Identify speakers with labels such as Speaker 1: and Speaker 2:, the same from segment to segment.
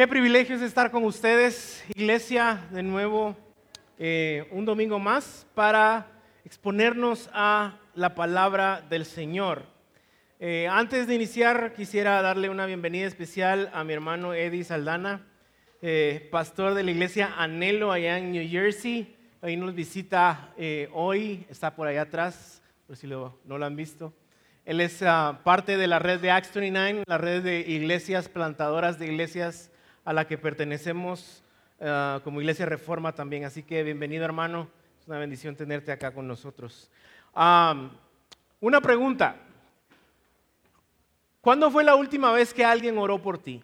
Speaker 1: Qué privilegio es estar con ustedes, iglesia, de nuevo eh, un domingo más para exponernos a la palabra del Señor. Eh, antes de iniciar, quisiera darle una bienvenida especial a mi hermano Eddie Saldana, eh, pastor de la iglesia Anhelo allá en New Jersey. Ahí nos visita hoy, está por allá atrás, por si no lo han visto. Él es ah, parte de la red de Acts 29, la red de iglesias plantadoras de iglesias a la que pertenecemos ah, como Iglesia Reforma también. Así que bienvenido hermano, es una bendición tenerte acá con nosotros. una pregunta, ¿cuándo fue la última vez que alguien oró por ti?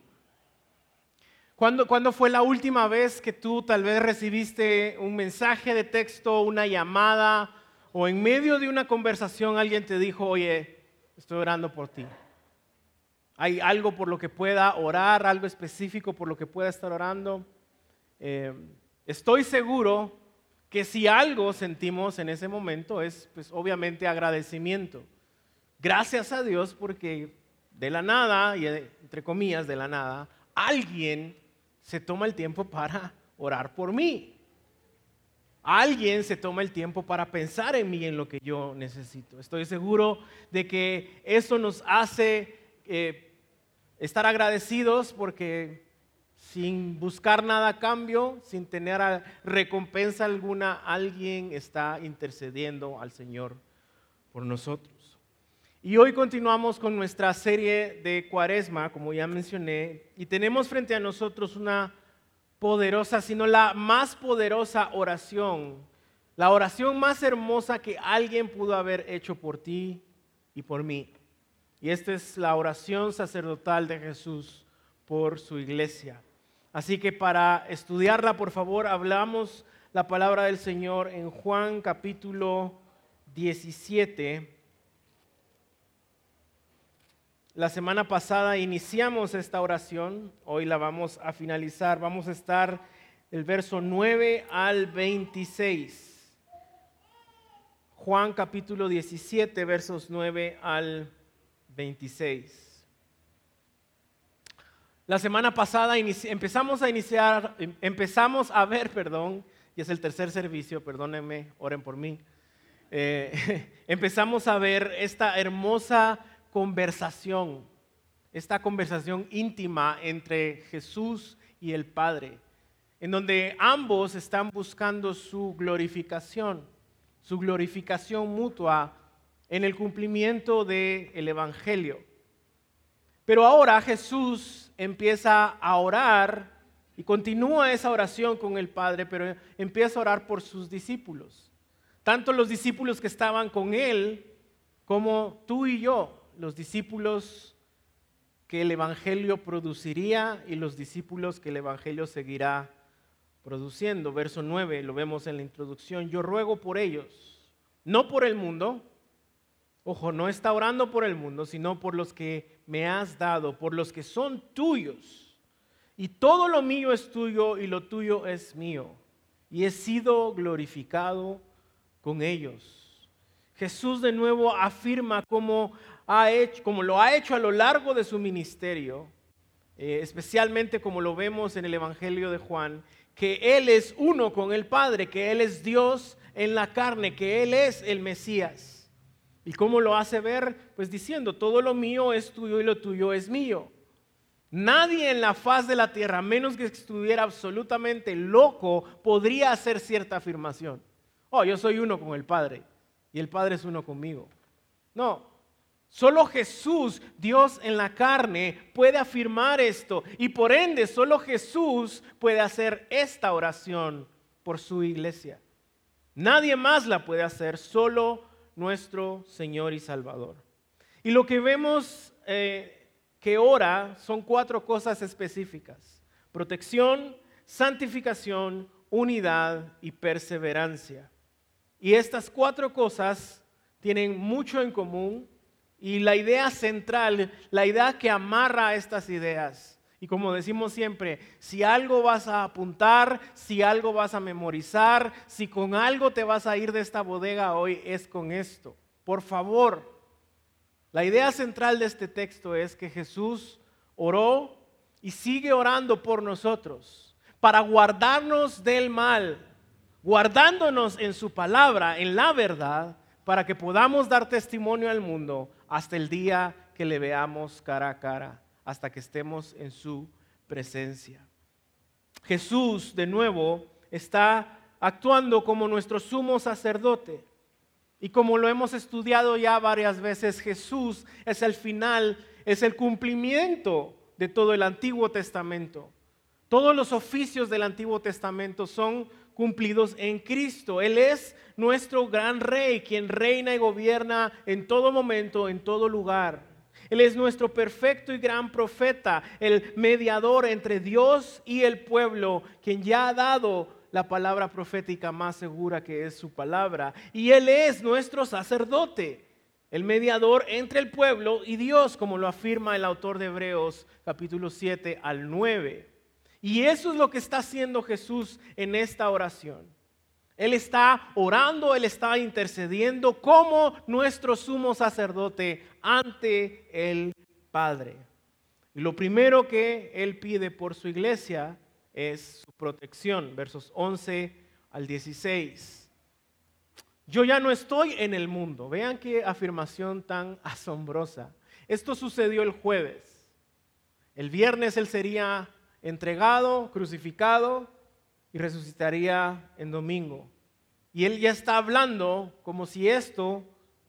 Speaker 1: ¿Cuándo, ¿Cuándo, fue la última vez que tú tal vez recibiste un mensaje de texto, una llamada o en medio de una conversación alguien te dijo, oye, estoy orando por ti? ¿Hay algo por lo que pueda orar, algo específico por lo que pueda estar orando? Eh, estoy seguro que si algo sentimos en ese momento es, pues obviamente, agradecimiento. Gracias a Dios porque de la nada, y entre comillas, de la nada, alguien se toma el tiempo para orar por mí. Alguien se toma el tiempo para pensar en mí, en lo que yo necesito. Estoy seguro de que eso nos hace eh, estar agradecidos porque sin buscar nada a cambio, sin tener recompensa alguna, alguien está intercediendo al Señor por nosotros. Y hoy continuamos con nuestra serie de Cuaresma, como ya mencioné, y tenemos frente a nosotros una poderosa, sino la más poderosa oración, la oración más hermosa que alguien pudo haber hecho por ti y por mí. Y esta es la oración sacerdotal de Jesús por su iglesia. Así que para estudiarla, por favor, hablamos la palabra del Señor en Juan capítulo 17. La semana pasada iniciamos esta oración, hoy la vamos a finalizar. Vamos a estar del verso 9 al 26. Juan capítulo 17, versos 9 al 26. La semana pasada empezamos a iniciar, em, empezamos a ver, perdón, y es el tercer servicio, perdónenme, oren por mí. Eh, empezamos a ver esta hermosa conversación, esta conversación íntima entre Jesús y el Padre, en donde ambos están buscando su glorificación, su glorificación mutua en el cumplimiento del Evangelio. Pero ahora Jesús empieza a orar y continúa esa oración con el Padre, pero empieza a orar por sus discípulos. Tanto los discípulos que estaban con él como tú y yo, los discípulos que el Evangelio produciría y los discípulos que el Evangelio seguirá produciendo. Verso 9, lo vemos en la introducción. Yo ruego por ellos, no por el mundo, Ojo, no está orando por el mundo, sino por los que me has dado, por los que son tuyos. Y todo lo mío es tuyo y lo tuyo es mío. Y he sido glorificado con ellos. Jesús de nuevo afirma como, ha hecho, como lo ha hecho a lo largo de su ministerio, eh, especialmente como lo vemos en el Evangelio de Juan, que Él es uno con el Padre, que Él es Dios en la carne, que Él es el Mesías. ¿Y cómo lo hace ver? Pues diciendo, todo lo mío es tuyo y lo tuyo es mío. Nadie en la faz de la tierra, menos que estuviera absolutamente loco, podría hacer cierta afirmación. Oh, yo soy uno con el Padre y el Padre es uno conmigo. No, solo Jesús, Dios en la carne, puede afirmar esto y por ende solo Jesús puede hacer esta oración por su iglesia. Nadie más la puede hacer, solo nuestro Señor y Salvador. Y lo que vemos eh, que ora son cuatro cosas específicas. Protección, santificación, unidad y perseverancia. Y estas cuatro cosas tienen mucho en común y la idea central, la idea que amarra estas ideas y como decimos siempre, si algo vas a apuntar, si algo vas a memorizar, si con algo te vas a ir de esta bodega hoy, es con esto. Por favor, la idea central de este texto es que Jesús oró y sigue orando por nosotros para guardarnos del mal, guardándonos en su palabra, en la verdad, para que podamos dar testimonio al mundo hasta el día que le veamos cara a cara, hasta que estemos en su presencia. Jesús, de nuevo, está actuando como nuestro sumo sacerdote. Y como lo hemos estudiado ya varias veces, Jesús es el final, es el cumplimiento de todo el Antiguo Testamento. Todos los oficios del Antiguo Testamento son cumplidos en Cristo. Él es nuestro gran rey, quien reina y gobierna en todo momento, en todo lugar. Él es nuestro perfecto y gran profeta, el mediador entre Dios y el pueblo, quien ya ha dado la palabra profética más segura que es su palabra. Y Él es nuestro sacerdote, el mediador entre el pueblo y Dios, como lo afirma el autor de Hebreos capítulo 7 al 9. Y eso es lo que está haciendo Jesús en esta oración. Él está orando, Él está intercediendo como nuestro sumo sacerdote ante el Padre. Y lo primero que Él pide por su iglesia es su protección, versos 11 al 16. Yo ya no estoy en el mundo. Vean qué afirmación tan asombrosa. Esto sucedió el jueves. El viernes Él sería entregado, crucificado y resucitaría en domingo. Y él ya está hablando como si esto,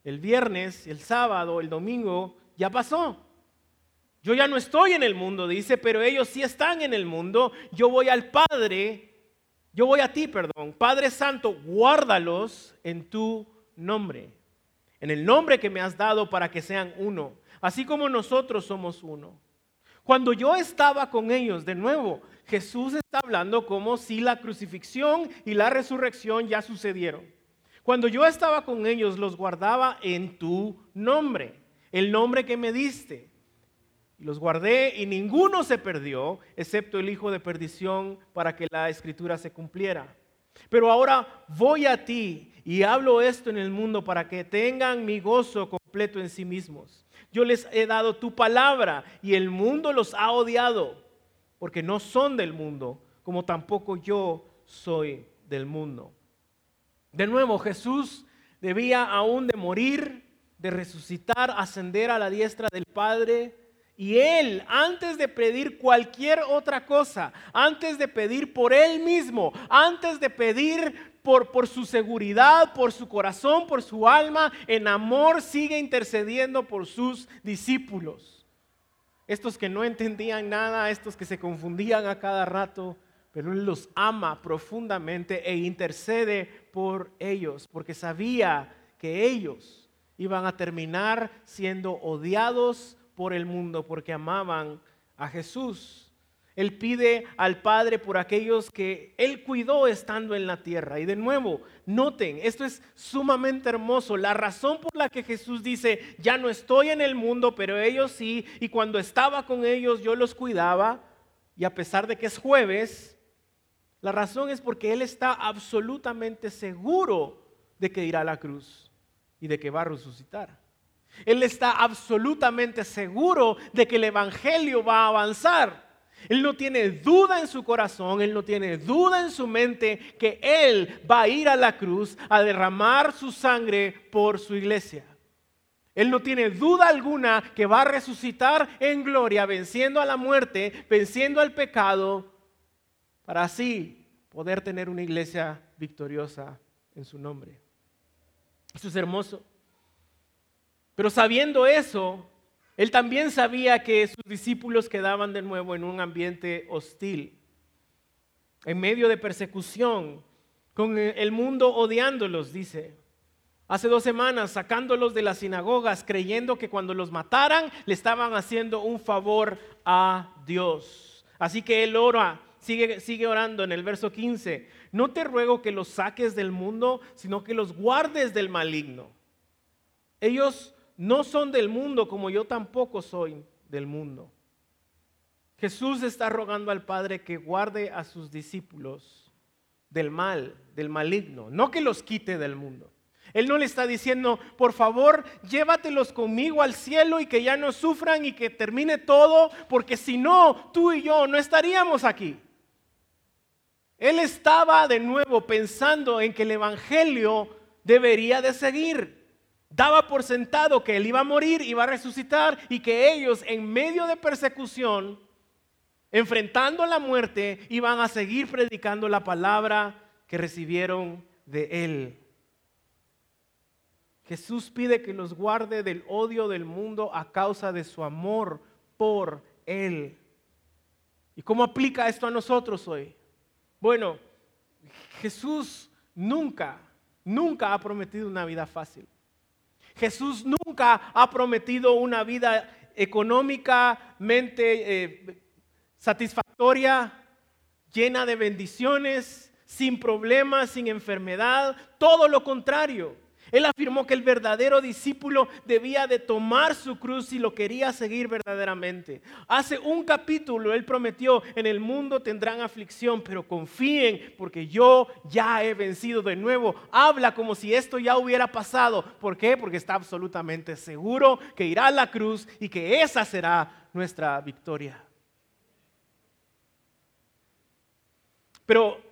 Speaker 1: el viernes, el sábado, el domingo, ya pasó. Yo ya no estoy en el mundo, dice, pero ellos sí están en el mundo. Yo voy al Padre, yo voy a ti, perdón. Padre Santo, guárdalos en tu nombre, en el nombre que me has dado para que sean uno, así como nosotros somos uno. Cuando yo estaba con ellos, de nuevo, Jesús está hablando como si la crucifixión y la resurrección ya sucedieron. Cuando yo estaba con ellos, los guardaba en tu nombre, el nombre que me diste. Los guardé y ninguno se perdió, excepto el hijo de perdición, para que la escritura se cumpliera. Pero ahora voy a ti y hablo esto en el mundo para que tengan mi gozo completo en sí mismos. Yo les he dado tu palabra y el mundo los ha odiado porque no son del mundo, como tampoco yo soy del mundo. De nuevo, Jesús debía aún de morir, de resucitar, ascender a la diestra del Padre. Y él, antes de pedir cualquier otra cosa, antes de pedir por él mismo, antes de pedir por, su seguridad, por su corazón, por su alma, en amor sigue intercediendo por sus discípulos. Estos que no entendían nada, estos que se confundían a cada rato, pero Él los ama profundamente e intercede por ellos, porque sabía que ellos iban a terminar siendo odiados por el mundo, porque amaban a Jesús. Él pide al Padre por aquellos que Él cuidó estando en la tierra. Y de nuevo, noten, esto es sumamente hermoso. La razón por la que Jesús dice, ya no estoy en el mundo, pero ellos sí, y cuando estaba con ellos yo los cuidaba, y a pesar de que es jueves, la razón es porque Él está absolutamente seguro de que irá a la cruz y de que va a resucitar. Él está absolutamente seguro de que el Evangelio va a avanzar. Él no tiene duda en su corazón, él no tiene duda en su mente que él va a ir a la cruz a derramar su sangre por su iglesia. Él no tiene duda alguna que va a resucitar en gloria, venciendo a la muerte, venciendo al pecado, para así poder tener una iglesia victoriosa en su nombre. Eso es hermoso. Pero sabiendo eso, él también sabía que sus discípulos quedaban de nuevo en un ambiente hostil, en medio de persecución, con el mundo odiándolos, dice. Hace dos semanas sacándolos de las sinagogas, creyendo que cuando los mataran le estaban haciendo un favor a Dios. Así que él ora, sigue, orando en el verso 15. No te ruego que los saques del mundo, sino que los guardes del maligno. Ellos no son del mundo como yo tampoco soy del mundo. Jesús está rogando al Padre que guarde a sus discípulos del mal, del maligno, no que los quite del mundo. Él no le está diciendo, por favor, llévatelos conmigo al cielo y que ya no sufran y que termine todo, porque si no, tú y yo no estaríamos aquí. Él estaba de nuevo pensando en que el Evangelio debería de seguir. Daba por sentado que él iba a morir, iba a resucitar y que ellos en medio de persecución, enfrentando la muerte, iban a seguir predicando la palabra que recibieron de él. Jesús pide que los guarde del odio del mundo a causa de su amor por él. ¿Y cómo aplica esto a nosotros hoy? Bueno, Jesús nunca, nunca ha prometido una vida fácil. Jesús nunca ha prometido una vida económicamente eh, satisfactoria, llena de bendiciones, sin problemas, sin enfermedad, todo lo contrario. Él afirmó que el verdadero discípulo debía de tomar su cruz si lo quería seguir verdaderamente. Hace un capítulo él prometió, en el mundo tendrán aflicción, pero confíen porque yo ya he vencido de nuevo. Habla como si esto ya hubiera pasado. ¿Por qué? Porque está absolutamente seguro que irá a la cruz y que esa será nuestra victoria. Pero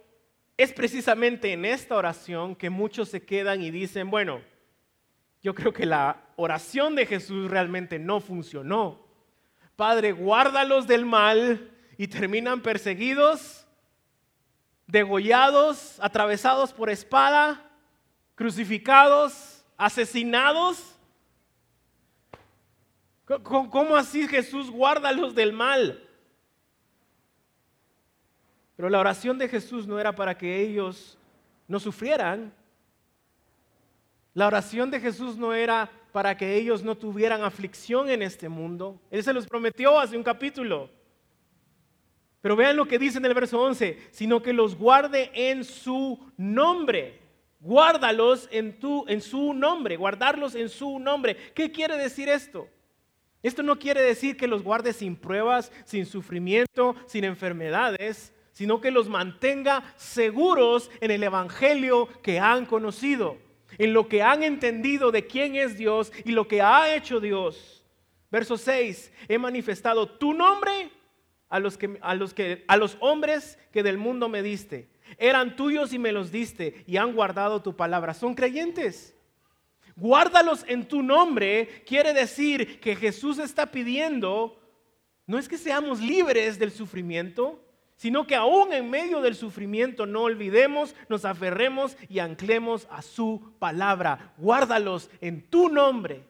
Speaker 1: es precisamente en esta oración que muchos se quedan y dicen, bueno, yo creo que la oración de Jesús realmente no funcionó. Padre, guárdalos del mal y terminan perseguidos, degollados, atravesados por espada, crucificados, asesinados. ¿Cómo así Jesús guárdalos del mal? Pero la oración de Jesús no era para que ellos no sufrieran. La oración de Jesús no era para que ellos no tuvieran aflicción en este mundo. Él se los prometió hace un capítulo. Pero vean lo que dice en el verso 11, sino que los guarde en su nombre. Guárdalos en, tu, en su nombre, guardarlos en su nombre. ¿Qué quiere decir esto? Esto no quiere decir que los guarde sin pruebas, sin sufrimiento, sin enfermedades sino que los mantenga seguros en el Evangelio que han conocido, en lo que han entendido de quién es Dios y lo que ha hecho Dios. Verso 6, he manifestado tu nombre a los, que, a, los a los hombres que del mundo me diste. Eran tuyos y me los diste y han guardado tu palabra. Son creyentes. Guárdalos en tu nombre quiere decir que Jesús está pidiendo, no es que seamos libres del sufrimiento, sino que aún en medio del sufrimiento no olvidemos, nos aferremos y anclemos a su palabra. Guárdalos en tu nombre.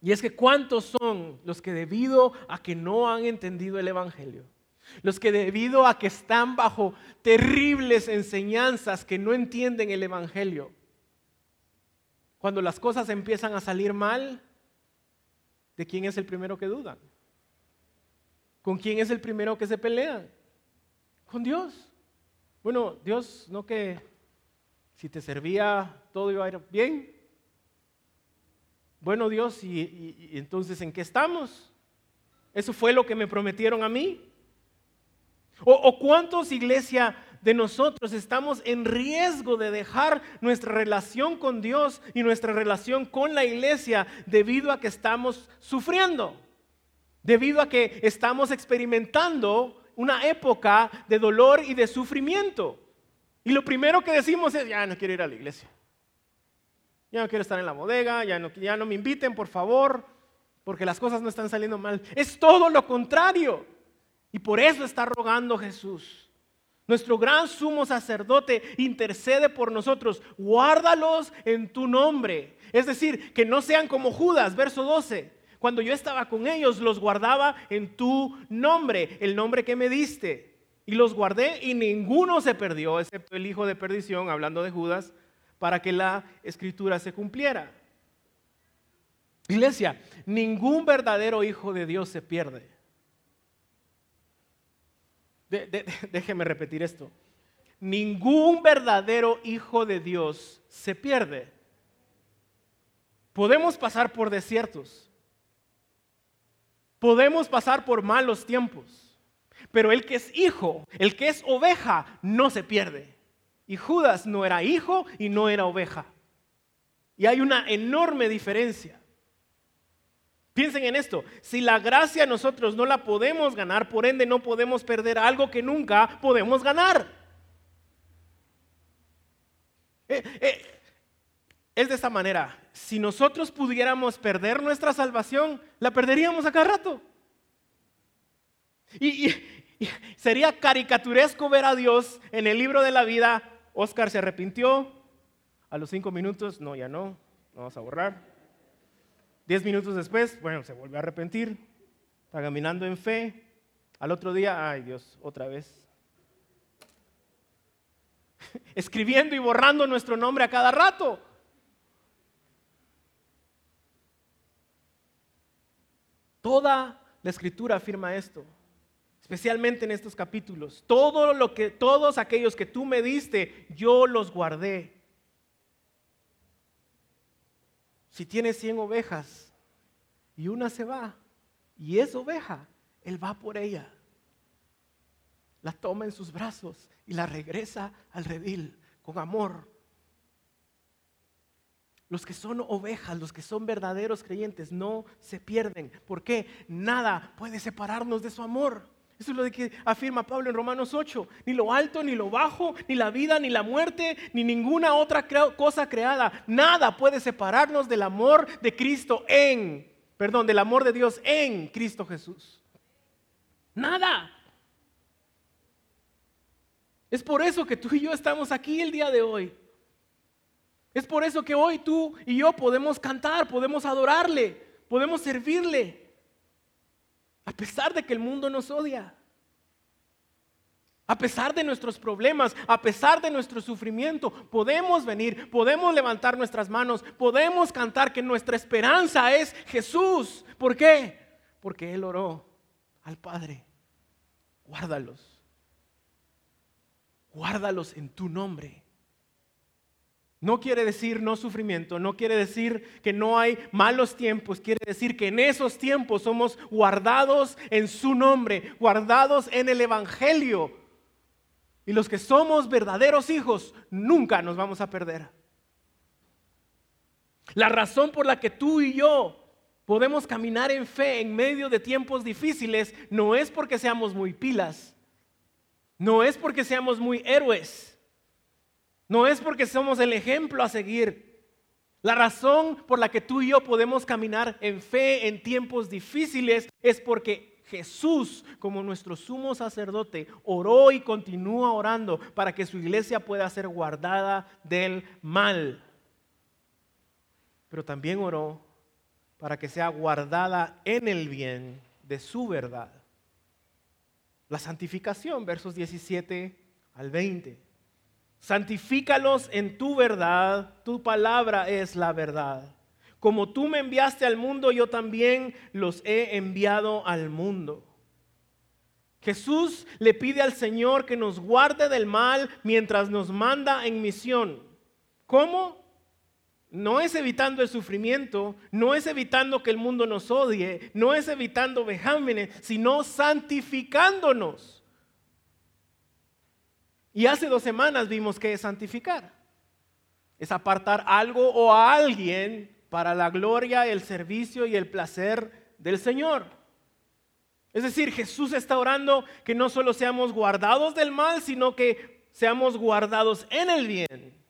Speaker 1: Y es que cuántos son los que debido a que no han entendido el Evangelio, los que debido a que están bajo terribles enseñanzas que no entienden el Evangelio, cuando las cosas empiezan a salir mal, ¿de quién es el primero que dudan? ¿Con quién es el primero que se pelea? Con Dios. Bueno, Dios, no que si te servía todo iba a ir bien. Bueno, Dios, ¿y, entonces en qué estamos? Eso fue lo que me prometieron a mí. ¿O, o cuántos, iglesia, de nosotros estamos en riesgo de dejar nuestra relación con Dios y nuestra relación con la iglesia debido a que estamos sufriendo? Debido a que estamos experimentando una época de dolor y de sufrimiento. Y lo primero que decimos es, ya no quiero ir a la iglesia. Ya no quiero estar en la bodega, ya no, me inviten, por favor, porque las cosas no están saliendo mal. Es todo lo contrario. Y por eso está rogando Jesús. Nuestro gran sumo sacerdote intercede por nosotros. Guárdalos en tu nombre. Es decir, que no sean como Judas, verso 12 cuando yo estaba con ellos, los guardaba en tu nombre, el nombre que me diste. Y los guardé y ninguno se perdió, excepto el hijo de perdición, hablando de Judas, para que la escritura se cumpliera. Iglesia, ningún verdadero hijo de Dios se pierde. déjeme repetir esto. Ningún verdadero hijo de Dios se pierde. Podemos pasar por desiertos. Podemos pasar por malos tiempos, pero el que es hijo, el que es oveja, no se pierde. Y Judas no era hijo y no era oveja. Y hay una enorme diferencia. Piensen en esto, si la gracia nosotros no la podemos ganar, por ende no podemos perder algo que nunca podemos ganar. Eh, eh, es de esta manera, si nosotros pudiéramos perder nuestra salvación, la perderíamos a cada rato. Y, sería caricaturesco ver a Dios en el libro de la vida. Oscar se arrepintió. A los cinco minutos, no, ya no, vamos a borrar. Diez minutos después, bueno, se vuelve a arrepentir. Está caminando en fe. Al otro día, ay Dios, otra vez. Escribiendo y borrando nuestro nombre a cada rato. Toda la escritura afirma esto especialmente en estos capítulos. Todo lo que todos aquellos que tú me diste, yo los guardé. Si tienes 100 ovejas y una se va y es oveja, él va por ella. La toma en sus brazos y la regresa al redil con amor. Los que son ovejas, los que son verdaderos creyentes, no se pierden. ¿Por qué? Nada puede separarnos de su amor. Eso es lo que afirma Pablo en Romanos 8. Ni lo alto, ni lo bajo, ni la vida, ni la muerte, ni ninguna otra cosa creada. Nada puede separarnos del amor de Cristo en, perdón, del amor de Dios en Cristo Jesús. Nada. Es por eso que tú y yo estamos aquí el día de hoy. Es por eso que hoy tú y yo podemos cantar, podemos adorarle, podemos servirle. A pesar de que el mundo nos odia. A pesar de nuestros problemas, a pesar de nuestro sufrimiento, podemos venir, podemos levantar nuestras manos, podemos cantar que nuestra esperanza es Jesús. ¿Por qué? Porque Él oró al Padre. Guárdalos. Guárdalos en tu nombre. No quiere decir no sufrimiento, no quiere decir que no hay malos tiempos, quiere decir que en esos tiempos somos guardados en su nombre, guardados en el Evangelio. Y los que somos verdaderos hijos nunca nos vamos a perder. La razón por la que tú y yo podemos caminar en fe en medio de tiempos difíciles no es porque seamos muy pilas, no es porque seamos muy héroes no es porque somos el ejemplo a seguir. La razón por la que tú y yo podemos caminar en fe en tiempos difíciles es porque Jesús, como nuestro sumo sacerdote, oró y continúa orando para que su iglesia pueda ser guardada del mal. Pero también oró para que sea guardada en el bien de su verdad. La santificación, versos 17 al 20. Santifícalos en tu verdad, tu palabra es la verdad. Como tú me enviaste al mundo, yo también los he enviado al mundo. Jesús le pide al Señor que nos guarde del mal mientras nos manda en misión. ¿Cómo? No es evitando el sufrimiento, no es evitando que el mundo nos odie, no es evitando vejámenes, sino santificándonos. Y hace dos semanas vimos que es santificar. Es apartar algo o a alguien para la gloria, el servicio y el placer del Señor. Es decir, Jesús está orando que no solo seamos guardados del mal, sino que seamos guardados en el bien.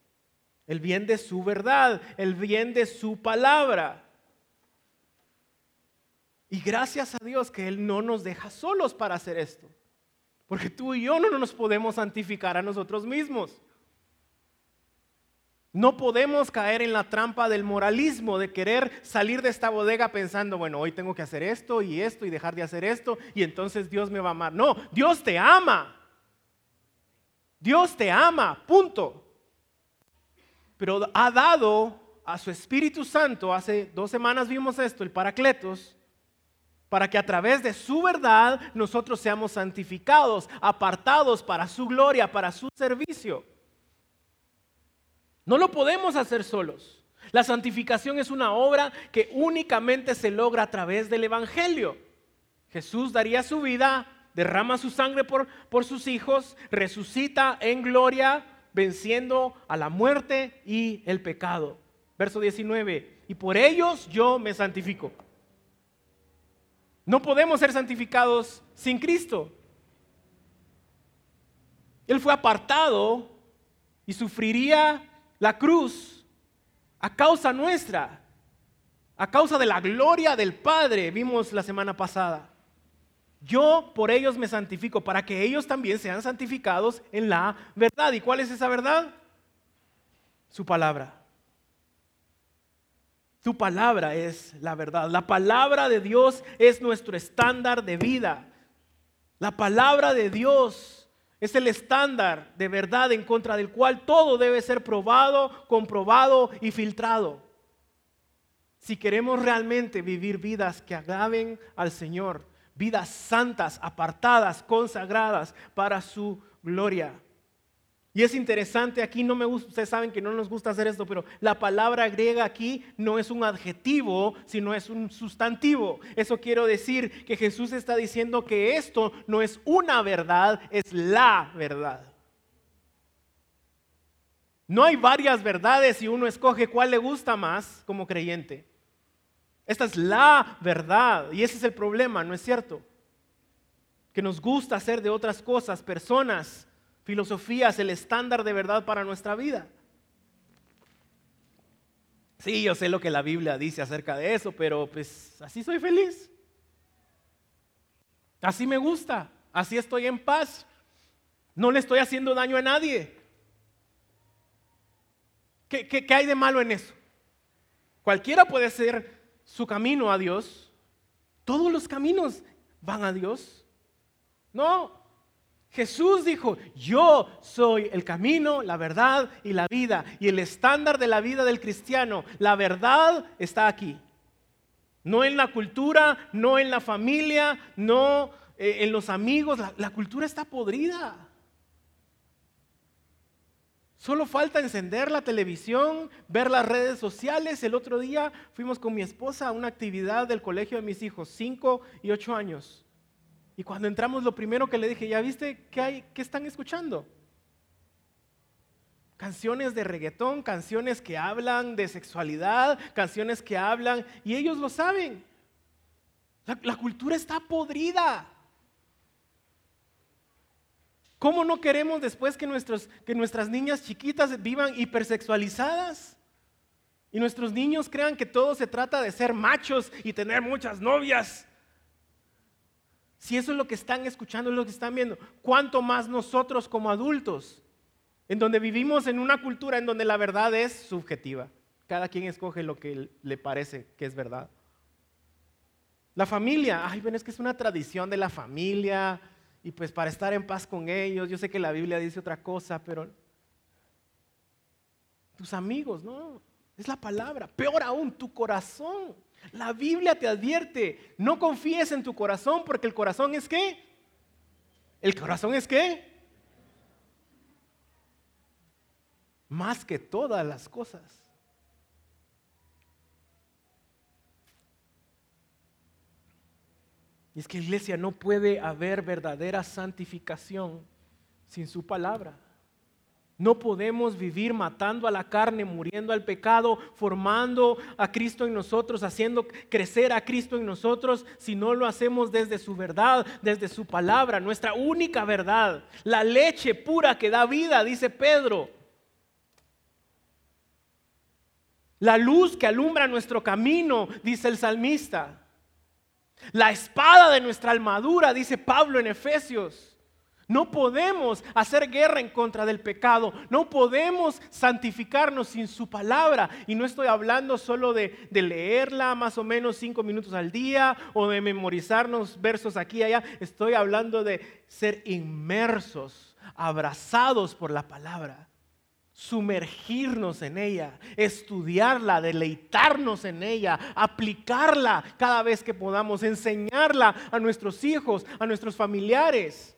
Speaker 1: El bien de su verdad, el bien de su palabra. Y gracias a Dios que Él no nos deja solos para hacer esto. Porque tú y yo no nos podemos santificar a nosotros mismos. No podemos caer en la trampa del moralismo, de querer salir de esta bodega pensando, bueno, hoy tengo que hacer esto y esto y dejar de hacer esto y entonces Dios me va a amar. No, Dios te ama. Dios te ama, punto. Pero ha dado a su Espíritu Santo, hace dos semanas vimos esto, el Paracletos, para que a través de su verdad nosotros seamos santificados, apartados para su gloria, para su servicio. No lo podemos hacer solos. La santificación es una obra que únicamente se logra a través del Evangelio. Jesús daría su vida, derrama su sangre por, por sus hijos, resucita en gloria, venciendo a la muerte y el pecado. Verso 19, y por ellos yo me santifico. No podemos ser santificados sin Cristo. Él fue apartado y sufriría la cruz a causa nuestra, a causa de la gloria del Padre, vimos la semana pasada. Yo por ellos me santifico, para que ellos también sean santificados en la verdad. ¿Y cuál es esa verdad? Su palabra. Su palabra es la verdad. La palabra de Dios es nuestro estándar de vida. La palabra de Dios es el estándar de verdad en contra del cual todo debe ser probado, comprobado y filtrado. Si queremos realmente vivir vidas que agraven al Señor, vidas santas, apartadas, consagradas para su gloria. Y es interesante, aquí no me gusta, ustedes saben que no nos gusta hacer esto, pero la palabra griega aquí no es un adjetivo, sino es un sustantivo. Eso quiero decir que Jesús está diciendo que esto no es una verdad, es la verdad. No hay varias verdades y uno escoge cuál le gusta más como creyente. Esta es la verdad y ese es el problema, ¿no es cierto? Que nos gusta hacer de otras cosas, personas, filosofías, el estándar de verdad para nuestra vida. Sí, yo sé lo que la Biblia dice acerca de eso, pero pues así soy feliz. Así me gusta, así estoy en paz. No le estoy haciendo daño a nadie. ¿Qué, qué hay de malo en eso? Cualquiera puede ser su camino a Dios, todos los caminos van a Dios. No, Jesús dijo, yo soy el camino, la verdad y la vida. Y el estándar de la vida del cristiano, la verdad está aquí. No en la cultura, no en la familia, no eh, en los amigos. la cultura está podrida. Solo falta encender la televisión, ver las redes sociales. El otro día fuimos con mi esposa a una actividad del colegio de mis hijos, 5 y 8 años. Y cuando entramos, lo primero que le dije, ¿ya viste qué, hay, qué están escuchando? Canciones de reggaetón, canciones que hablan de sexualidad, canciones que hablan, y ellos lo saben. la cultura está podrida. ¿Cómo no queremos después que, nuestras niñas chiquitas vivan hipersexualizadas? Y nuestros niños crean que todo se trata de ser machos y tener muchas novias. Si eso es lo que están escuchando, es lo que están viendo, ¿cuánto más nosotros como adultos, en donde vivimos en una cultura en donde la verdad es subjetiva? Cada quien escoge lo que le parece que es verdad. La familia, ay, bueno, es que es una tradición de la familia, y pues para estar en paz con ellos. Yo sé que la Biblia dice otra cosa, pero tus amigos, no, es la palabra. Peor aún, tu corazón. La Biblia te advierte, no confíes en tu corazón porque el corazón es qué? ¿El corazón es qué? Más que todas las cosas. Y es que iglesia no puede haber verdadera santificación sin su palabra. No podemos vivir matando a la carne, muriendo al pecado, formando a Cristo en nosotros, haciendo crecer a Cristo en nosotros, si no lo hacemos desde su verdad, desde su palabra, nuestra única verdad, la leche pura que da vida, dice Pedro. La luz que alumbra nuestro camino, dice el salmista. La espada de nuestra armadura, dice Pablo en Efesios. No podemos hacer guerra en contra del pecado. No podemos santificarnos sin su palabra. Y no estoy hablando solo de, leerla más o menos cinco minutos al día o de memorizarnos versos aquí y allá. Estoy hablando de ser inmersos, abrazados por la palabra sumergirnos en ella, estudiarla, deleitarnos en ella, aplicarla cada vez que podamos, enseñarla a nuestros hijos, a nuestros familiares.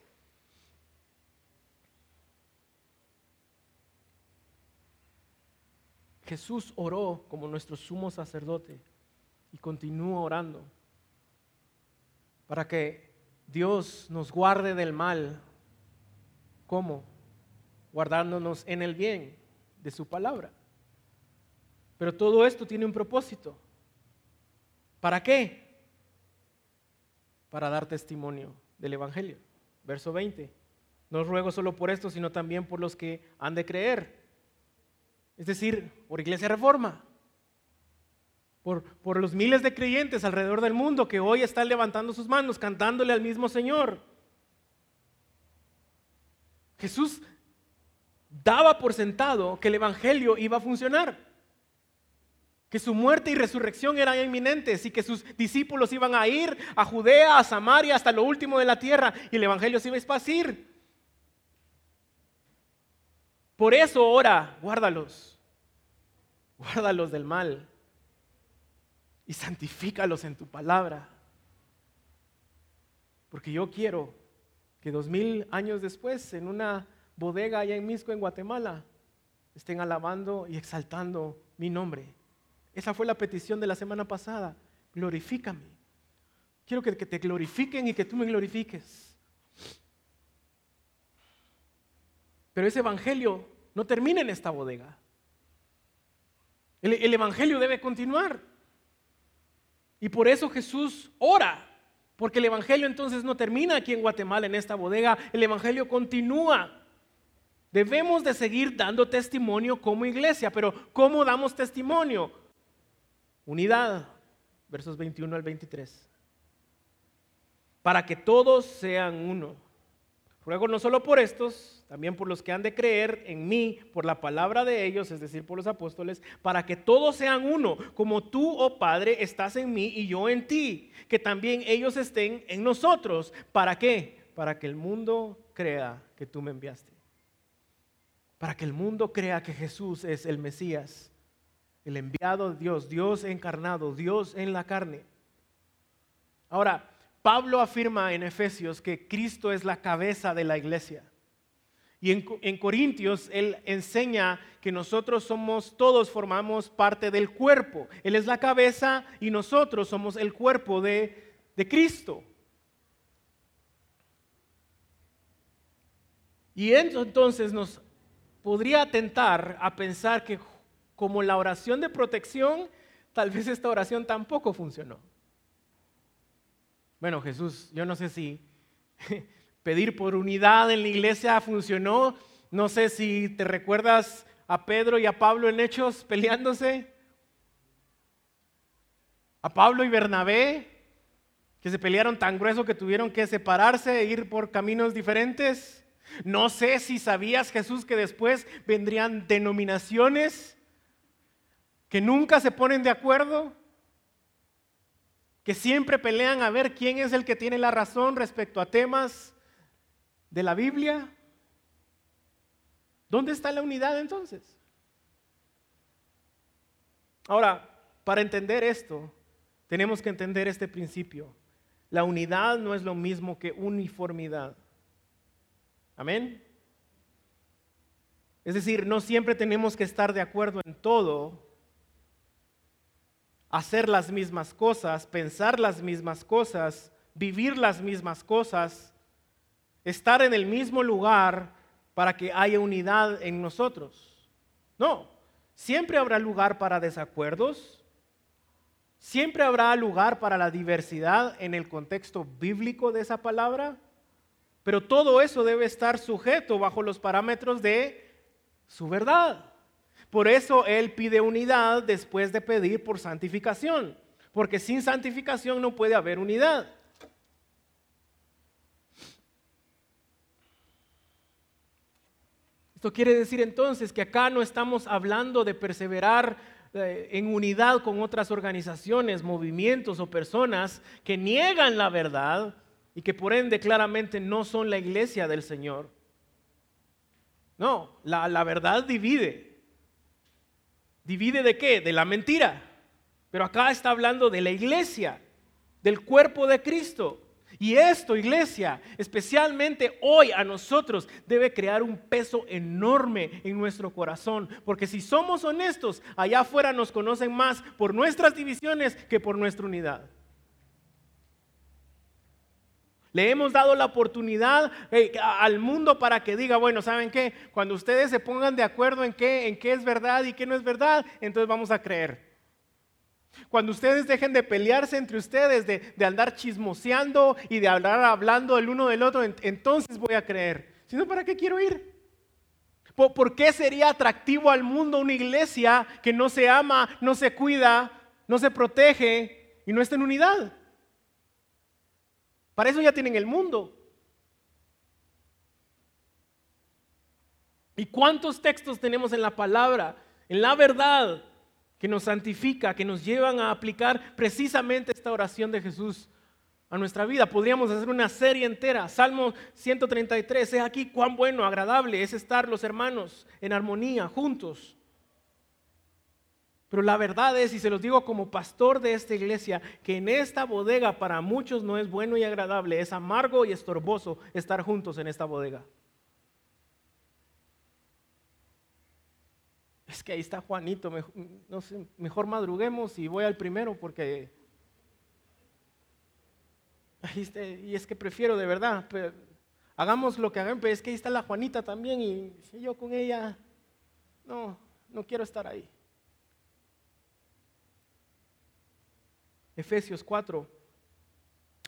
Speaker 1: Jesús oró como nuestro sumo sacerdote y continúa orando para que Dios nos guarde del mal. ¿Cómo? guardándonos en el bien de su palabra. Pero todo esto tiene un propósito. ¿Para qué? Para dar testimonio del Evangelio. Verso 20. No ruego solo por esto, sino también por los que han de creer. Es decir, por Iglesia Reforma. Por, los miles de creyentes alrededor del mundo que hoy están levantando sus manos, cantándole al mismo Señor. Jesús daba por sentado que el Evangelio iba a funcionar, que su muerte y resurrección eran inminentes y que sus discípulos iban a ir a Judea, a Samaria, hasta lo último de la tierra y el Evangelio se iba a esparcir. Por eso ora, guárdalos, guárdalos del mal y santifícalos en tu palabra. Porque yo quiero que dos mil años después, en una bodega allá en Misco, en Guatemala, estén alabando y exaltando mi nombre. Esa fue la petición de la semana pasada. Glorifícame. Quiero que, te glorifiquen y que tú me glorifiques. Pero ese evangelio no termina en esta bodega. El evangelio debe continuar. Y por eso Jesús ora porque el Evangelio entonces no termina aquí en Guatemala, en esta bodega, el Evangelio continúa. Debemos de seguir dando testimonio como iglesia, pero ¿cómo damos testimonio? Unidad, versos 21 al 23. Para que todos sean uno Ruego no solo por estos, también por los que han de creer en mí, por la palabra de ellos, es decir, por los apóstoles, para que todos sean uno, como tú, oh Padre, estás en mí y yo en ti, que también ellos estén en nosotros. ¿Para qué? Para que el mundo crea que tú me enviaste. Para que el mundo crea que Jesús es el Mesías, el enviado de Dios, Dios encarnado, Dios en la carne. Ahora, Pablo afirma en Efesios que Cristo es la cabeza de la iglesia. Y en, Corintios él enseña que nosotros somos, todos formamos parte del cuerpo. Él es la cabeza y nosotros somos el cuerpo de, de Cristo. Y entonces nos podría atentar a pensar que como la oración de protección, tal vez esta oración tampoco funcionó. Bueno, Jesús, yo no sé si pedir por unidad en la iglesia funcionó. No sé si te recuerdas a Pedro y a Pablo en Hechos peleándose. A Pablo y Bernabé, que se pelearon tan grueso que tuvieron que separarse e ir por caminos diferentes. No sé si sabías, Jesús, que después vendrían denominaciones que nunca se ponen de acuerdo que siempre pelean a ver quién es el que tiene la razón respecto a temas de la Biblia. ¿Dónde está la unidad entonces? Ahora, para entender esto, tenemos que entender este principio. La unidad no es lo mismo que uniformidad. Amén. Es decir, no siempre tenemos que estar de acuerdo en todo, hacer las mismas cosas, pensar las mismas cosas, vivir las mismas cosas, estar en el mismo lugar para que haya unidad en nosotros. No, siempre habrá lugar para desacuerdos, siempre habrá lugar para la diversidad en el contexto bíblico de esa palabra, pero todo eso debe estar sujeto bajo los parámetros de su verdad. Por eso Él pide unidad después de pedir por santificación, porque sin santificación no puede haber unidad. Esto quiere decir entonces que acá no estamos hablando de perseverar eh, en unidad con otras organizaciones, movimientos o personas que niegan la verdad y que por ende claramente no son la iglesia del Señor. No, la, la verdad divide. ¿Divide de qué? De la mentira. Pero acá está hablando de la iglesia, del cuerpo de Cristo. Y esto, iglesia, especialmente hoy a nosotros, debe crear un peso enorme en nuestro corazón. Porque si somos honestos, allá afuera nos conocen más por nuestras divisiones que por nuestra unidad. Le hemos dado la oportunidad eh, al mundo para que diga, bueno, ¿saben qué? Cuando ustedes se pongan de acuerdo en qué, en qué es verdad y qué no es verdad, entonces vamos a creer. Cuando ustedes dejen de pelearse entre ustedes, de, andar chismoseando y de hablar hablando el uno del otro, entonces voy a creer. Si no, ¿para qué quiero ir? ¿Por qué sería atractivo al mundo una iglesia que no se ama, no se cuida, no se protege y no está en unidad? Para eso ya tienen el mundo. ¿Y cuántos textos tenemos en la palabra, en la verdad, que nos santifica, que nos llevan a aplicar precisamente esta oración de Jesús a nuestra vida? Podríamos hacer una serie entera. Salmo 133, es aquí cuán bueno, agradable es estar los hermanos en armonía, juntos. Pero la verdad es, y se los digo como pastor de esta iglesia, que en esta bodega para muchos no es bueno y agradable, es amargo y estorboso estar juntos en esta bodega. Es que ahí está Juanito, mejor, mejor madruguemos y voy al primero porque... y es que prefiero de verdad, hagamos lo que hagan, pero es que ahí está la Juanita también y yo con ella, no, no quiero estar ahí. Efesios 4,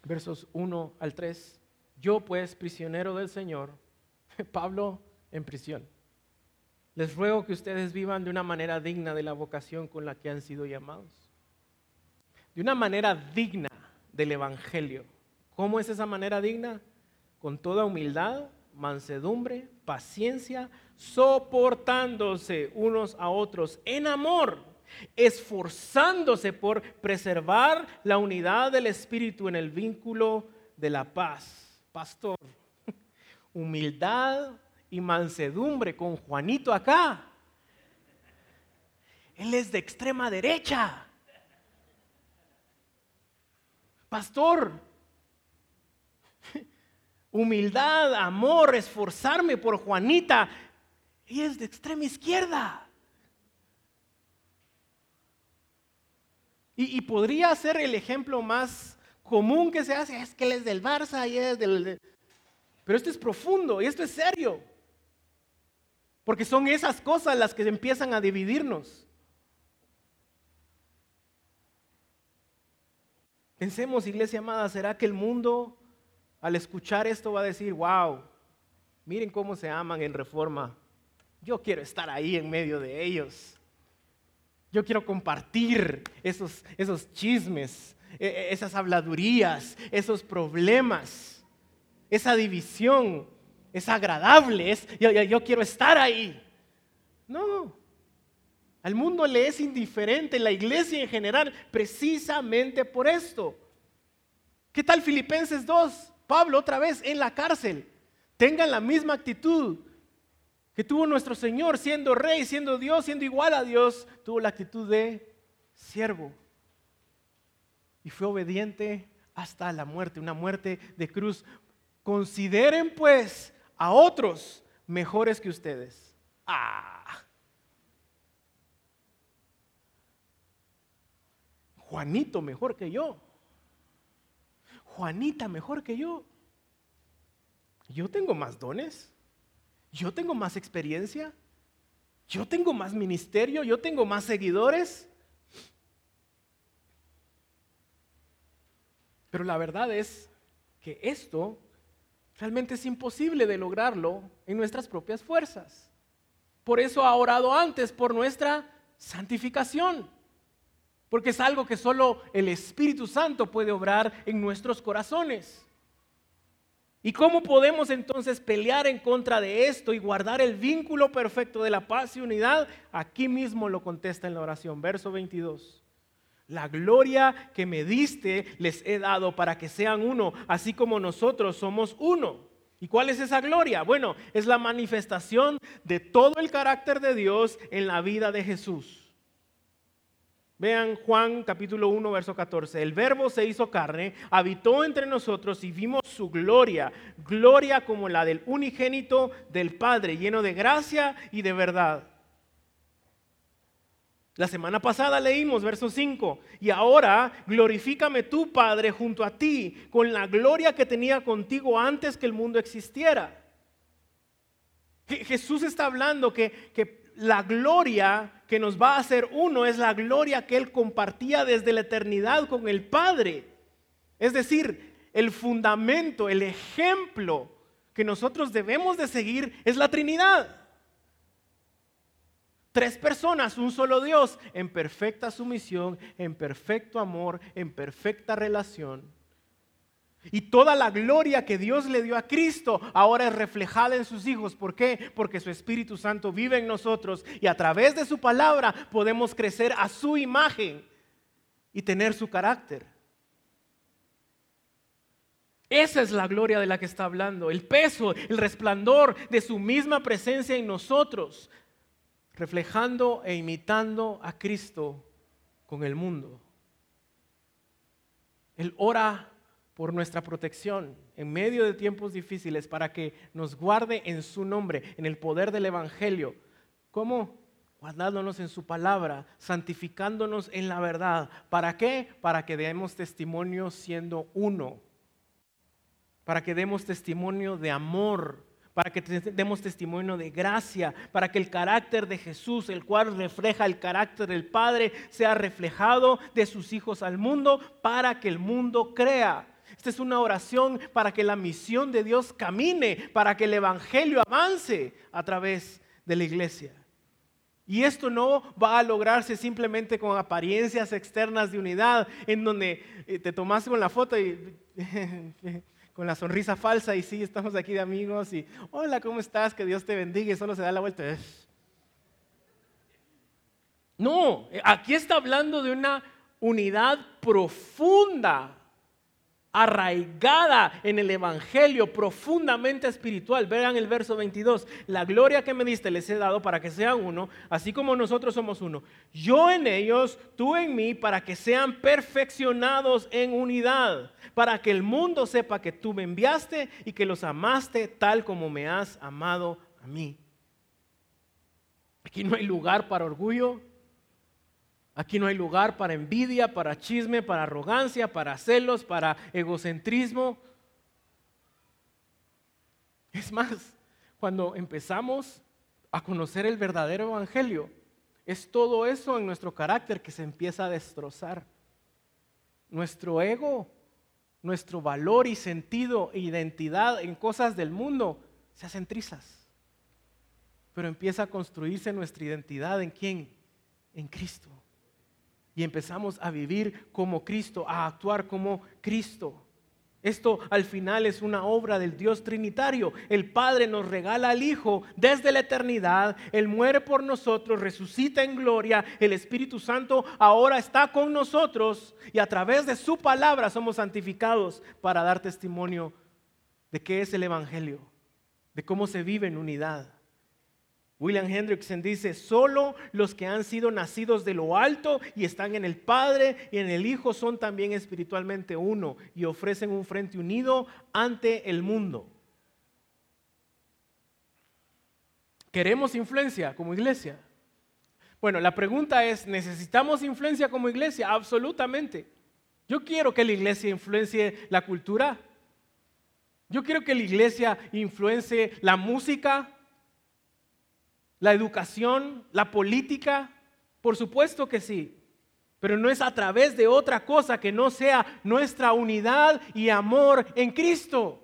Speaker 1: versos 1 al 3. Yo pues, prisionero del Señor, Pablo en prisión. Les ruego que ustedes vivan de una manera digna de la vocación con la que han sido llamados. De una manera digna del Evangelio. ¿Cómo es esa manera digna? Con toda humildad, mansedumbre, paciencia, soportándose unos a otros en amor esforzándose por preservar la unidad del Espíritu en el vínculo de la paz. Pastor, humildad y mansedumbre con Juanito acá. Él es de extrema derecha. Pastor, humildad, amor, esforzarme por Juanita. Ella es de extrema izquierda. Y, podría ser el ejemplo más común que se hace, es que él es del Barça y es del... Pero esto es profundo y esto es serio. Porque son esas cosas las que empiezan a dividirnos. Pensemos, iglesia amada, ¿será que el mundo al escuchar esto va a decir, wow, miren cómo se aman en reforma? Yo quiero estar ahí en medio de ellos. Yo quiero compartir esos, esos chismes, e, e, esas habladurías, esos problemas, esa división. Es agradable, es, yo, yo quiero estar ahí. No, al mundo le es indiferente, la iglesia en general, precisamente por esto. ¿Qué tal Filipenses 2? Pablo otra vez en la cárcel. Tengan la misma actitud que tuvo nuestro Señor siendo rey, siendo Dios, siendo igual a Dios, tuvo la actitud de siervo. Y fue obediente hasta la muerte, una muerte de cruz. Consideren pues a otros mejores que ustedes. Ah. Juanito mejor que yo. Juanita mejor que yo. Yo tengo más dones. Yo tengo más experiencia, yo tengo más ministerio, yo tengo más seguidores. Pero la verdad es que esto realmente es imposible de lograrlo en nuestras propias fuerzas. Por eso ha orado antes por nuestra santificación. Porque es algo que solo el Espíritu Santo puede obrar en nuestros corazones. ¿Y cómo podemos entonces pelear en contra de esto y guardar el vínculo perfecto de la paz y unidad? Aquí mismo lo contesta en la oración, verso 22. La gloria que me diste les he dado para que sean uno, así como nosotros somos uno. ¿Y cuál es esa gloria? Bueno, es la manifestación de todo el carácter de Dios en la vida de Jesús. Vean Juan capítulo 1, verso 14. El verbo se hizo carne, habitó entre nosotros y vimos su gloria, gloria como la del unigénito del Padre, lleno de gracia y de verdad. La semana pasada leímos verso 5, y ahora glorifícame tú, Padre, junto a ti, con la gloria que tenía contigo antes que el mundo existiera. Jesús está hablando que, que la gloria que nos va a hacer uno es la gloria que Él compartía desde la eternidad con el Padre. Es decir, el fundamento, el ejemplo que nosotros debemos de seguir es la Trinidad. Tres personas, un solo Dios, en perfecta sumisión, en perfecto amor, en perfecta relación. Y toda la gloria que Dios le dio a Cristo ahora es reflejada en sus hijos. ¿Por qué? Porque su Espíritu Santo vive en nosotros y a través de su palabra podemos crecer a su imagen y tener su carácter. Esa es la gloria de la que está hablando, el peso, el resplandor de su misma presencia en nosotros, reflejando e imitando a Cristo con el mundo. Él ora por nuestra protección en medio de tiempos difíciles para que nos guarde en su nombre, en el poder del Evangelio. ¿Cómo? Guardándonos en su palabra, santificándonos en la verdad. ¿Para qué? Para que demos testimonio siendo uno. Para que demos testimonio de amor para que demos testimonio de gracia, para que el carácter de Jesús, el cual refleja el carácter del Padre, sea reflejado de sus hijos al mundo, para que el mundo crea. Esta es una oración para que la misión de Dios camine, para que el Evangelio avance a través de la iglesia. Y esto no va a lograrse simplemente con apariencias externas de unidad, en donde eh, te tomas con la foto y con la sonrisa falsa y sí, estamos aquí de amigos y hola, ¿cómo estás? Que Dios te bendiga y solo se da la vuelta. No, aquí está hablando de una unidad profunda arraigada en el Evangelio, profundamente espiritual. Vean el verso 22. La gloria que me diste les he dado para que sean uno, así como nosotros somos uno. Yo en ellos, tú en mí, para que sean perfeccionados en unidad, para que el mundo sepa que tú me enviaste y que los amaste tal como me has amado a mí. Aquí no hay lugar para orgullo, Aquí no hay lugar para envidia, para chisme, para arrogancia, para celos, para egocentrismo. Es más, cuando empezamos a conocer el verdadero evangelio, es todo eso en nuestro carácter que se empieza a destrozar. Nuestro ego, nuestro valor y sentido e identidad en cosas del mundo se hacen trizas. Pero empieza a construirse nuestra identidad en quién? En Cristo y empezamos a vivir como Cristo, a actuar como Cristo. Esto al final es una obra del Dios Trinitario. El Padre nos regala al Hijo desde la eternidad. Él muere por nosotros, resucita en gloria. El Espíritu Santo ahora está con nosotros y a través de su palabra somos santificados para dar testimonio de qué es el Evangelio, de cómo se vive en unidad. William Hendrickson dice, solo los que han sido nacidos de lo alto y están en el Padre y en el Hijo son también espiritualmente uno y ofrecen un frente unido ante el mundo. ¿Queremos influencia como iglesia? Bueno, la pregunta es, ¿necesitamos influencia como iglesia? Absolutamente. Yo quiero que la iglesia influencie la cultura. Yo quiero que la iglesia influencie la música, la educación, la política? Por supuesto que sí, pero no es a través de otra cosa que no sea nuestra unidad y amor en Cristo.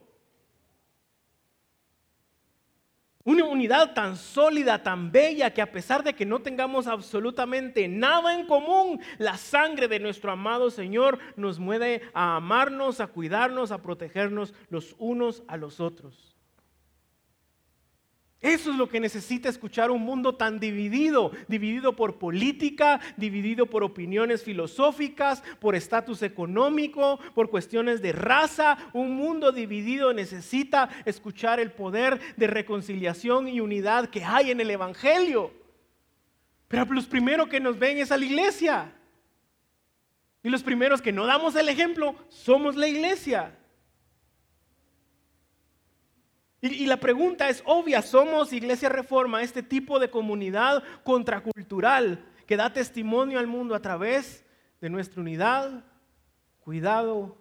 Speaker 1: Una unidad tan sólida, tan bella, que a pesar de que no tengamos absolutamente nada en común, la sangre de nuestro amado Señor nos mueve a amarnos, a cuidarnos, a protegernos los unos a los otros. Eso es lo que necesita escuchar un mundo tan dividido, dividido por política, dividido por opiniones filosóficas, por estatus económico, por cuestiones de raza. Un mundo dividido necesita escuchar el poder de reconciliación y unidad que hay en el Evangelio. Pero los primeros que nos ven es a la iglesia. Y los primeros que no damos el ejemplo somos la iglesia. Y, la pregunta es obvia, ¿somos Iglesia Reforma este tipo de comunidad contracultural que da testimonio al mundo a través de nuestra unidad, cuidado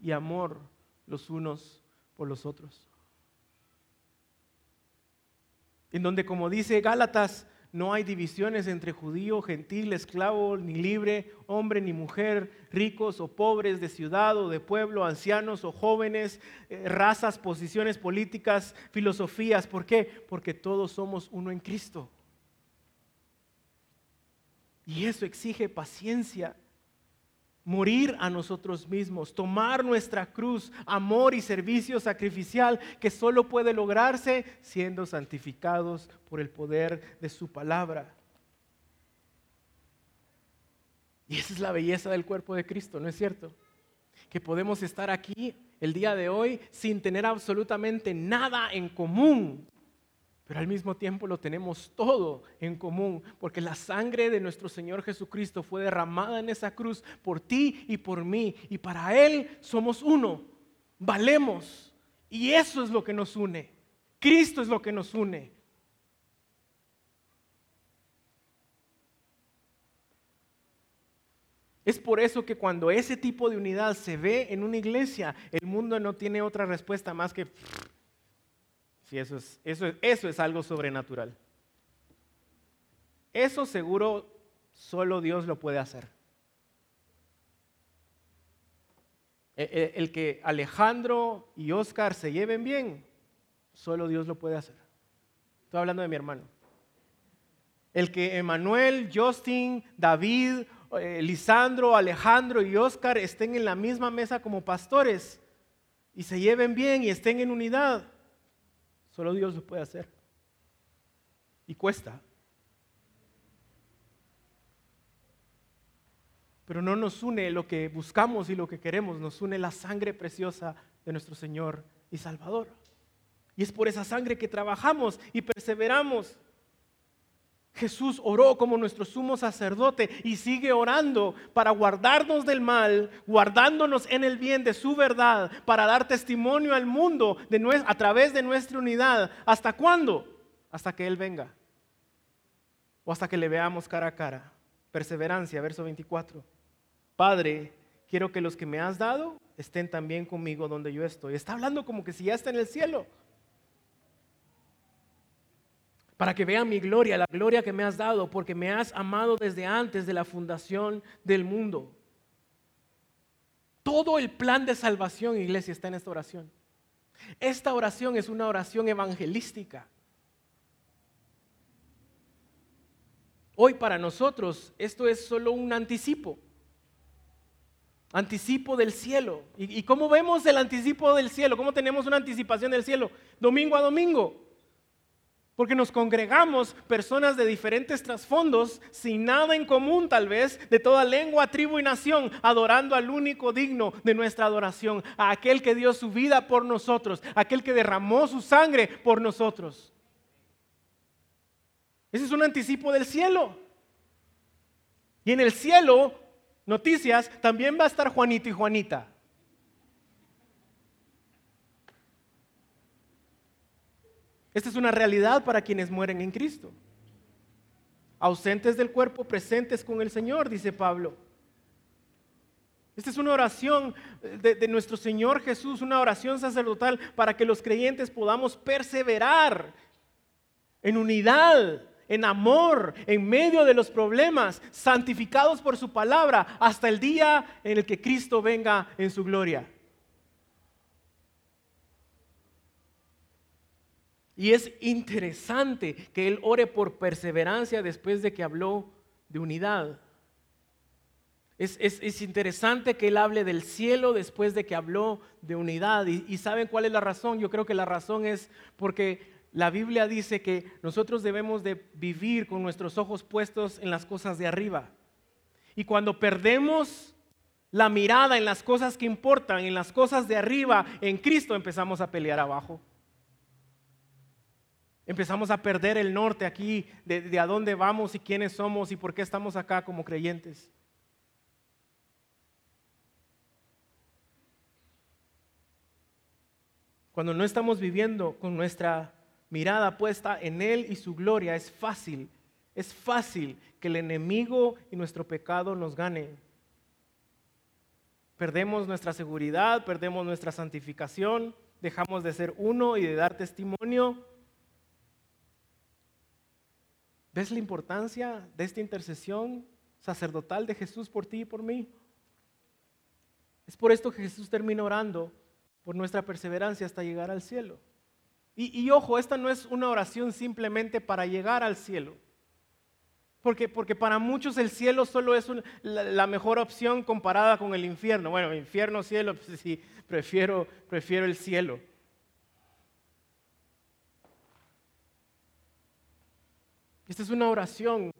Speaker 1: y amor los unos por los otros. En donde, como dice Gálatas, no hay divisiones entre judío, gentil, esclavo, ni libre, hombre ni mujer, ricos o pobres, de ciudad o de pueblo, ancianos o jóvenes, eh, razas, posiciones políticas, filosofías. ¿Por qué? Porque todos somos uno en Cristo. Y eso exige paciencia morir a nosotros mismos, tomar nuestra cruz, amor y servicio sacrificial que solo puede lograrse siendo santificados por el poder de su palabra. Y esa es la belleza del cuerpo de Cristo, ¿no es cierto? Que podemos estar aquí el día de hoy sin tener absolutamente nada en común, pero al mismo tiempo lo tenemos todo en común, porque la sangre de nuestro Señor Jesucristo fue derramada en esa cruz por ti y por mí, y para Él somos uno, valemos, y eso es lo que nos une. Cristo es lo que nos une. Es por eso que cuando ese tipo de unidad se ve en una iglesia, el mundo no tiene otra respuesta más que Sí, eso es, eso, eso es algo sobrenatural. Eso seguro solo Dios lo puede hacer. E, e, el, que Alejandro y Oscar se lleven bien, solo Dios lo puede hacer. Estoy hablando de mi hermano. El que Emanuel, Justin, David, eh, Lisandro, Alejandro y Oscar estén en la misma mesa como pastores y se lleven bien y estén en unidad, Solo Dios lo puede hacer. Y cuesta. Pero no nos une lo que buscamos y lo que queremos, nos une la sangre preciosa de nuestro Señor y Salvador. Y es por esa sangre que trabajamos y perseveramos. Jesús oró como nuestro sumo sacerdote y sigue orando para guardarnos del mal, guardándonos en el bien de su verdad, para dar testimonio al mundo a través de nuestra unidad. ¿Hasta cuándo? Hasta que Él venga. O hasta que le veamos cara a cara. Perseverancia, verso 24. Padre, quiero que los que me has dado estén también conmigo donde yo estoy. Está hablando como que si ya está en el cielo para que vean mi gloria, la gloria que me has dado, porque me has amado desde antes de la fundación del mundo. Todo el plan de salvación, iglesia, está en esta oración. Esta oración es una oración evangelística. Hoy para nosotros esto es solo un anticipo. Anticipo del cielo. ¿Y, cómo vemos el anticipo del cielo? ¿Cómo tenemos una anticipación del cielo? Domingo a domingo. Porque nos congregamos personas de diferentes trasfondos, sin nada en común tal vez, de toda lengua, tribu y nación, adorando al único digno de nuestra adoración, a aquel que dio su vida por nosotros, aquel que derramó su sangre por nosotros. Ese es un anticipo del cielo. Y en el cielo, noticias, también va a estar Juanito y Juanita. Esta es una realidad para quienes mueren en Cristo. Ausentes del cuerpo, presentes con el Señor, dice Pablo. Esta es una oración de, nuestro Señor Jesús, una oración sacerdotal para que los creyentes podamos perseverar en unidad, en amor, en medio de los problemas, santificados por su palabra, hasta el día en el que Cristo venga en su gloria. Y es interesante que él ore por perseverancia después de que habló de unidad. Es, interesante que él hable del cielo después de que habló de unidad. Y, y ¿saben cuál es la razón? Yo creo que la razón es porque la Biblia dice que nosotros debemos de vivir con nuestros ojos puestos en las cosas de arriba. Y cuando perdemos la mirada en las cosas que importan, en las cosas de arriba, en Cristo empezamos a pelear abajo. Empezamos a perder el norte aquí de, a dónde vamos y quiénes somos y por qué estamos acá como creyentes. Cuando no estamos viviendo con nuestra mirada puesta en Él y su gloria, es fácil es fácil que el enemigo y nuestro pecado nos ganen. Perdemos nuestra seguridad, perdemos nuestra santificación, dejamos de ser uno y de dar testimonio. ¿Ves la importancia de esta intercesión sacerdotal de Jesús por ti y por mí? Es por esto que Jesús termina orando por nuestra perseverancia hasta llegar al cielo. Y, ojo, esta no es una oración simplemente para llegar al cielo. Porque, porque para muchos el cielo solo es la, mejor opción comparada con el infierno. Bueno, infierno, cielo, pues sí, prefiero, prefiero el cielo. Esta es una oración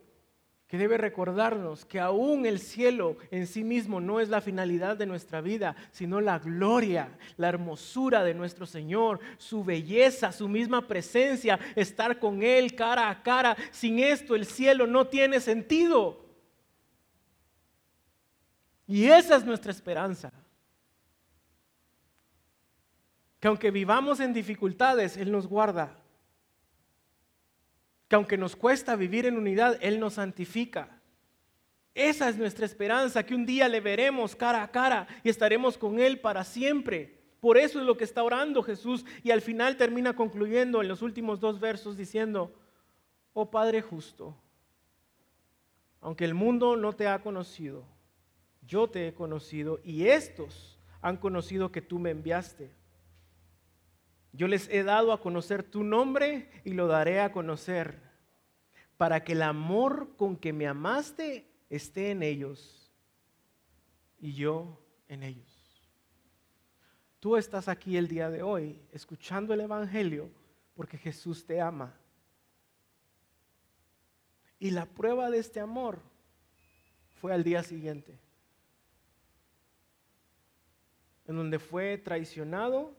Speaker 1: que debe recordarnos que aún el cielo en sí mismo no es la finalidad de nuestra vida, sino la gloria, la hermosura de nuestro Señor, su belleza, su misma presencia, estar con Él cara a cara. Sin esto el cielo no tiene sentido. Y esa es nuestra esperanza. Que aunque vivamos en dificultades, Él nos guarda que aunque nos cuesta vivir en unidad, Él nos santifica. Esa es nuestra esperanza, que un día le veremos cara a cara y estaremos con Él para siempre. Por eso es lo que está orando Jesús y al final termina concluyendo en los últimos dos versos diciendo, oh Padre justo, aunque el mundo no te ha conocido, yo te he conocido y estos han conocido que tú me enviaste. Yo les he dado a conocer tu nombre y lo daré a conocer, para que el amor con que me amaste esté en ellos y yo en ellos. Tú estás aquí el día de hoy escuchando el Evangelio porque Jesús te ama. Y la prueba de este amor fue al día siguiente, en donde fue traicionado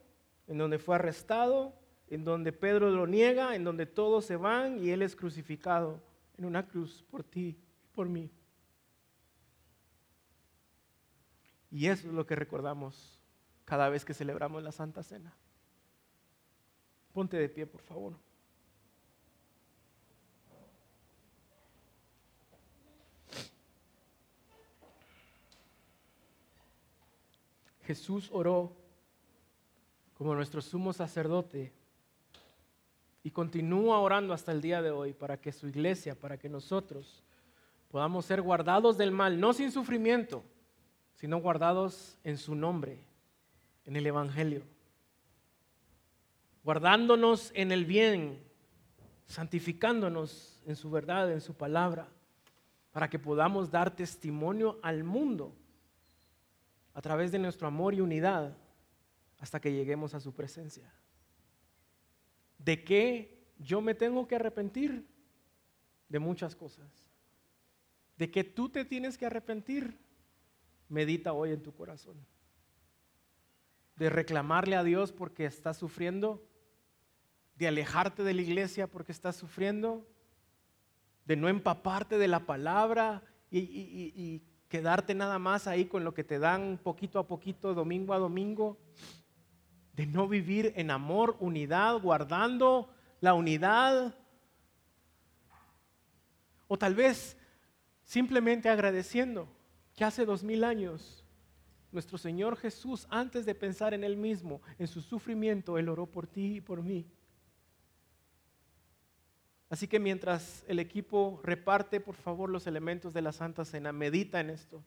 Speaker 1: en donde fue arrestado, en donde Pedro lo niega, en donde todos se van y él es crucificado en una cruz por ti, por mí. Y eso es lo que recordamos cada vez que celebramos la Santa Cena. Ponte de pie, por favor. Jesús oró como nuestro sumo sacerdote y continúa orando hasta el día de hoy para que su iglesia, para que nosotros podamos ser guardados del mal, no sin sufrimiento, sino guardados en su nombre, en el Evangelio, guardándonos en el bien, santificándonos en su verdad, en su palabra, para que podamos dar testimonio al mundo a través de nuestro amor y unidad hasta que lleguemos a su presencia. ¿De qué yo me tengo que arrepentir? De muchas cosas. ¿De qué tú te tienes que arrepentir? Medita hoy en tu corazón. De reclamarle a Dios porque estás sufriendo. De alejarte de la iglesia porque estás sufriendo. De no empaparte de la palabra y, y quedarte nada más ahí con lo que te dan poquito a poquito, domingo a domingo de no vivir en amor, unidad, guardando la unidad. O tal vez simplemente agradeciendo que hace dos mil años nuestro Señor Jesús, antes de pensar en Él mismo, en su sufrimiento, Él oró por ti y por mí. Así que mientras el equipo reparte, por favor, los elementos de la Santa Cena, medita en esto.